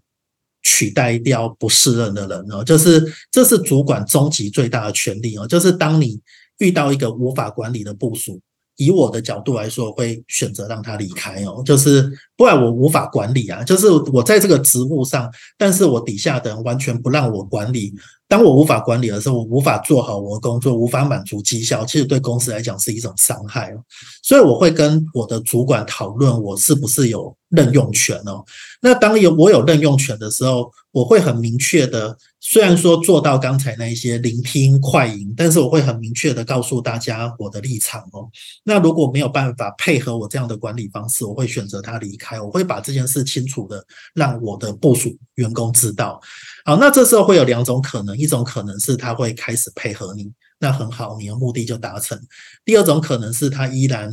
取代掉不适任的人哦，就是这是主管终极最大的权利哦，就是当你遇到一个无法管理的部署，以我的角度来说，我会选择让他离开哦，就是不然我无法管理啊，就是我在这个职务上，但是我底下的人完全不让我管理，当我无法管理的时候，我无法做好我的工作，无法满足绩效，其实对公司来讲是一种伤害哦。所以我会跟我的主管讨论，我是不是有任用权哦。那当有我有任用权的时候，我会很明确的，虽然说做到刚才那一些聆听快赢，但是我会很明确的告诉大家我的立场哦。那如果没有办法配合我这样的管理方式，我会选择他离开，我会把这件事清楚的让我的部署员工知道。好，那这时候会有两种可能，一种可能是他会开始配合你，那很好，你的目的就达成；第二种可能是他依然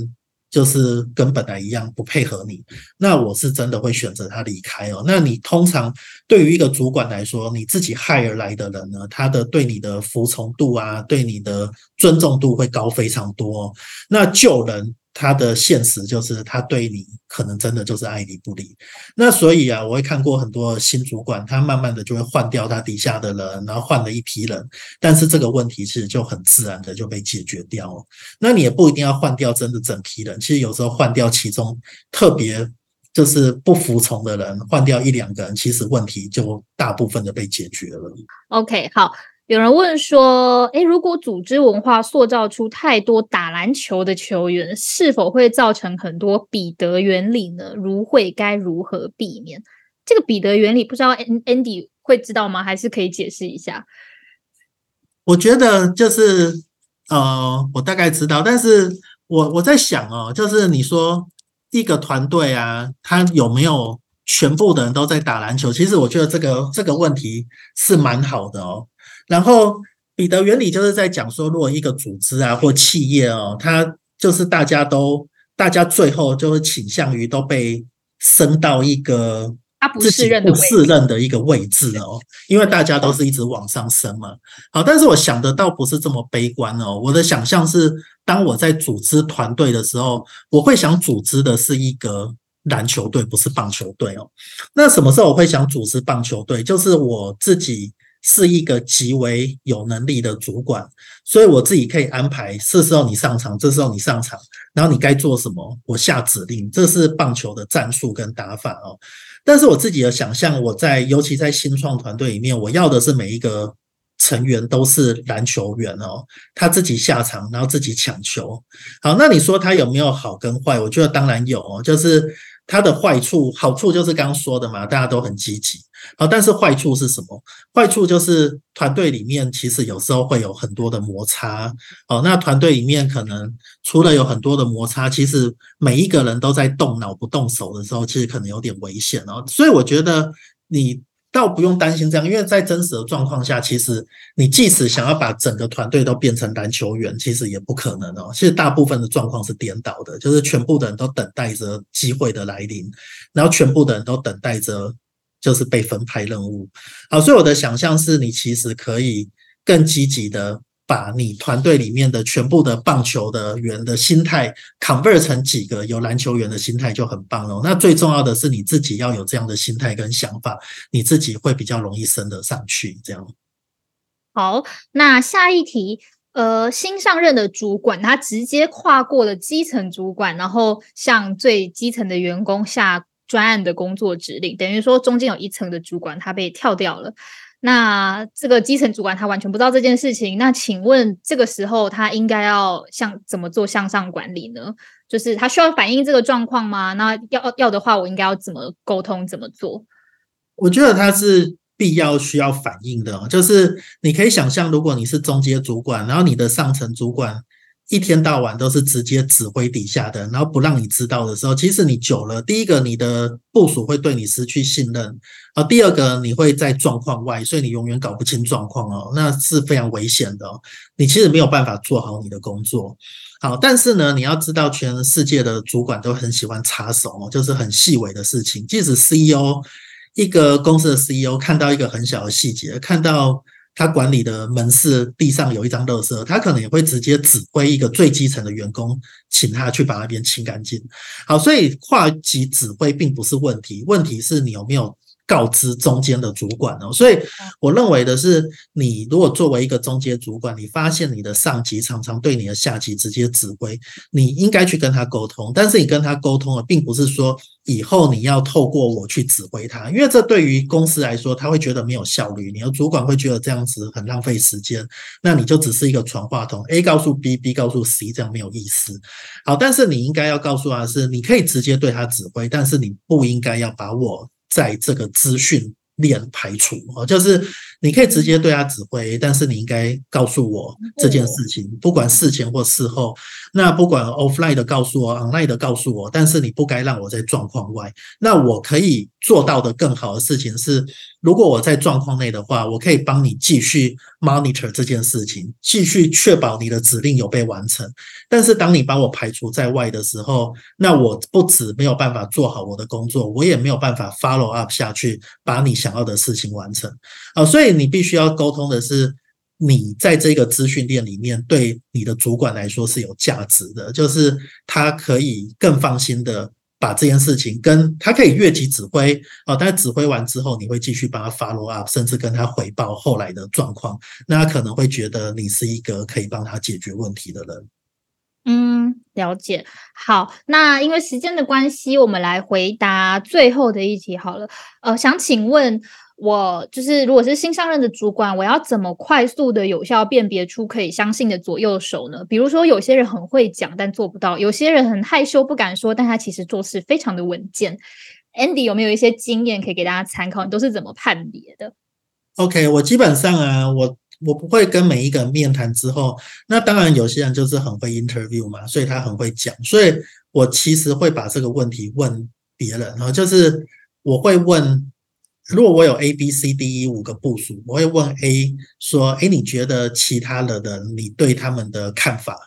就是跟本来一样不配合你，那我是真的会选择他离开哦。那你通常对于一个主管来说，你自己害而来的人呢，他的对你的服从度啊，对你的尊重度会高非常多。那救人他的现实就是他对你可能真的就是爱理不理。那所以啊，我会看过很多新主管，他慢慢的就会换掉他底下的人，然后换了一批人，但是这个问题其实就很自然的就被解决掉了。那你也不一定要换掉真的整批人，其实有时候换掉其中特别就是不服从的人，换掉一两个人，其实问题就大部分的被解决了。OK，好。有人问说，诶，如果组织文化塑造出太多打篮球的球员，是否会造成很多彼得原理呢？如会该如何避免？这个彼得原理，不知道 Andy 会知道吗？还是可以解释一下？我觉得就是呃，我大概知道，但是我我在想哦，就是你说一个团队啊，他有没有全部的人都在打篮球？其实我觉得这个这个问题是蛮好的哦。然后彼得原理就是在讲说，如果一个组织啊或企业哦，它就是大家都大家最后就会倾向于都被升到一个他不自己不适任的位适任的一个位置哦，因为大家都是一直往上升嘛。好，但是我想的倒不是这么悲观哦，我的想象是，当我在组织团队的时候，我会想组织的是一个篮球队，不是棒球队哦。那什么时候我会想组织棒球队？就是我自己。是一个极为有能力的主管，所以我自己可以安排，这时候你上场，这时候你上场，然后你该做什么，我下指令，这是棒球的战术跟打法哦。但是我自己的想象，我在尤其在新创团队里面，我要的是每一个成员都是篮球员哦，他自己下场，然后自己抢球。好，那你说他有没有好跟坏？我觉得当然有哦，就是他的坏处，好处就是刚刚说的嘛，大家都很积极。好，但是坏处是什么？坏处就是团队里面其实有时候会有很多的摩擦。哦，那团队里面可能除了有很多的摩擦，其实每一个人都在动脑不动手的时候，其实可能有点危险哦。所以我觉得你倒不用担心这样，因为在真实的状况下，其实你即使想要把整个团队都变成篮球员，其实也不可能哦。其实大部分的状况是颠倒的，就是全部的人都等待着机会的来临，然后全部的人都等待着。就是被分派任务，好，所以我的想象是你其实可以更积极的把你团队里面的全部的棒球的员的心态 convert 成几个有篮球员的心态就很棒了。那最重要的是你自己要有这样的心态跟想法，你自己会比较容易升得上去。这样好，那下一题，呃，新上任的主管他直接跨过了基层主管，然后向最基层的员工下专案的工作指令，等于说中间有一层的主管他被跳掉了。那这个基层主管他完全不知道这件事情，那请问这个时候他应该要向怎么做向上管理呢？就是他需要反映这个状况吗？那要要的话，我应该要怎么沟通？怎么做？我觉得他是。必要需要反应的，就是你可以想象，如果你是中阶主管，然后你的上层主管一天到晚都是直接指挥底下的，然后不让你知道的时候，其实你久了，第一个你的部署会对你失去信任，啊，第二个你会在状况外，所以你永远搞不清状况哦，那是非常危险的，你其实没有办法做好你的工作。好，但是呢，你要知道，全世界的主管都很喜欢插手哦，就是很细微的事情，即使 CEO。一个公司的 CEO 看到一个很小的细节，看到他管理的门市地上有一张垃圾，他可能也会直接指挥一个最基层的员工，请他去把那边清干净。好，所以跨级指挥并不是问题，问题是你有没有。告知中间的主管哦，所以我认为的是，你如果作为一个中间主管，你发现你的上级常常对你的下级直接指挥，你应该去跟他沟通。但是你跟他沟通了，并不是说以后你要透过我去指挥他，因为这对于公司来说，他会觉得没有效率。你的主管会觉得这样子很浪费时间，那你就只是一个传话筒，A 告诉 B，B 告诉 C，这样没有意思。好，但是你应该要告诉他是，你可以直接对他指挥，但是你不应该要把我。在这个资讯链排除啊，就是你可以直接对他指挥，但是你应该告诉我这件事情，不管事前或事后。那不管 offline 的告诉我，online 的告诉我，但是你不该让我在状况外。那我可以做到的更好的事情是，如果我在状况内的话，我可以帮你继续 monitor 这件事情，继续确保你的指令有被完成。但是当你把我排除在外的时候，那我不止没有办法做好我的工作，我也没有办法 follow up 下去，把你想要的事情完成。啊，所以你必须要沟通的是。你在这个资讯链里面，对你的主管来说是有价值的，就是他可以更放心的把这件事情跟他可以越级指挥啊，但指挥完之后，你会继续帮他 follow up，甚至跟他回报后来的状况，那他可能会觉得你是一个可以帮他解决问题的人。嗯，了解。好，那因为时间的关系，我们来回答最后的一题好了。呃，想请问。我就是，如果是新上任的主管，我要怎么快速的、有效辨别出可以相信的左右手呢？比如说，有些人很会讲，但做不到；有些人很害羞，不敢说，但他其实做事非常的稳健。Andy 有没有一些经验可以给大家参考？你都是怎么判别的？OK，我基本上啊，我我不会跟每一个人面谈之后，那当然有些人就是很会 interview 嘛，所以他很会讲，所以我其实会把这个问题问别人啊，就是我会问。如果我有 A、B、C、D、E 五个部署，我会问 A 说：“哎，你觉得其他的，你对他们的看法？”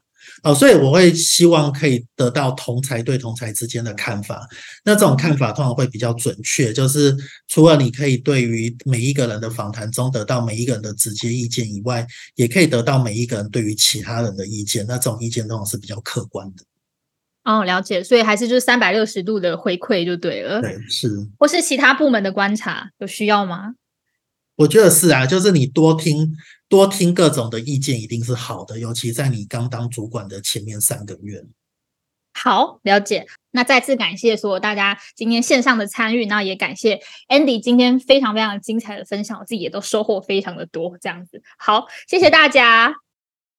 哦，所以我会希望可以得到同才对同才之间的看法。那这种看法通常会比较准确，就是除了你可以对于每一个人的访谈中得到每一个人的直接意见以外，也可以得到每一个人对于其他人的意见。那这种意见通常是比较客观的。哦，了解，所以还是就是三百六十度的回馈就对了。对，是。或是其他部门的观察有需要吗？我觉得是啊，就是你多听多听各种的意见一定是好的，尤其在你刚当主管的前面三个月。好，了解。那再次感谢所有大家今天线上的参与，那也感谢 Andy 今天非常非常精彩的分享，我自己也都收获非常的多。这样子，好，谢谢大家。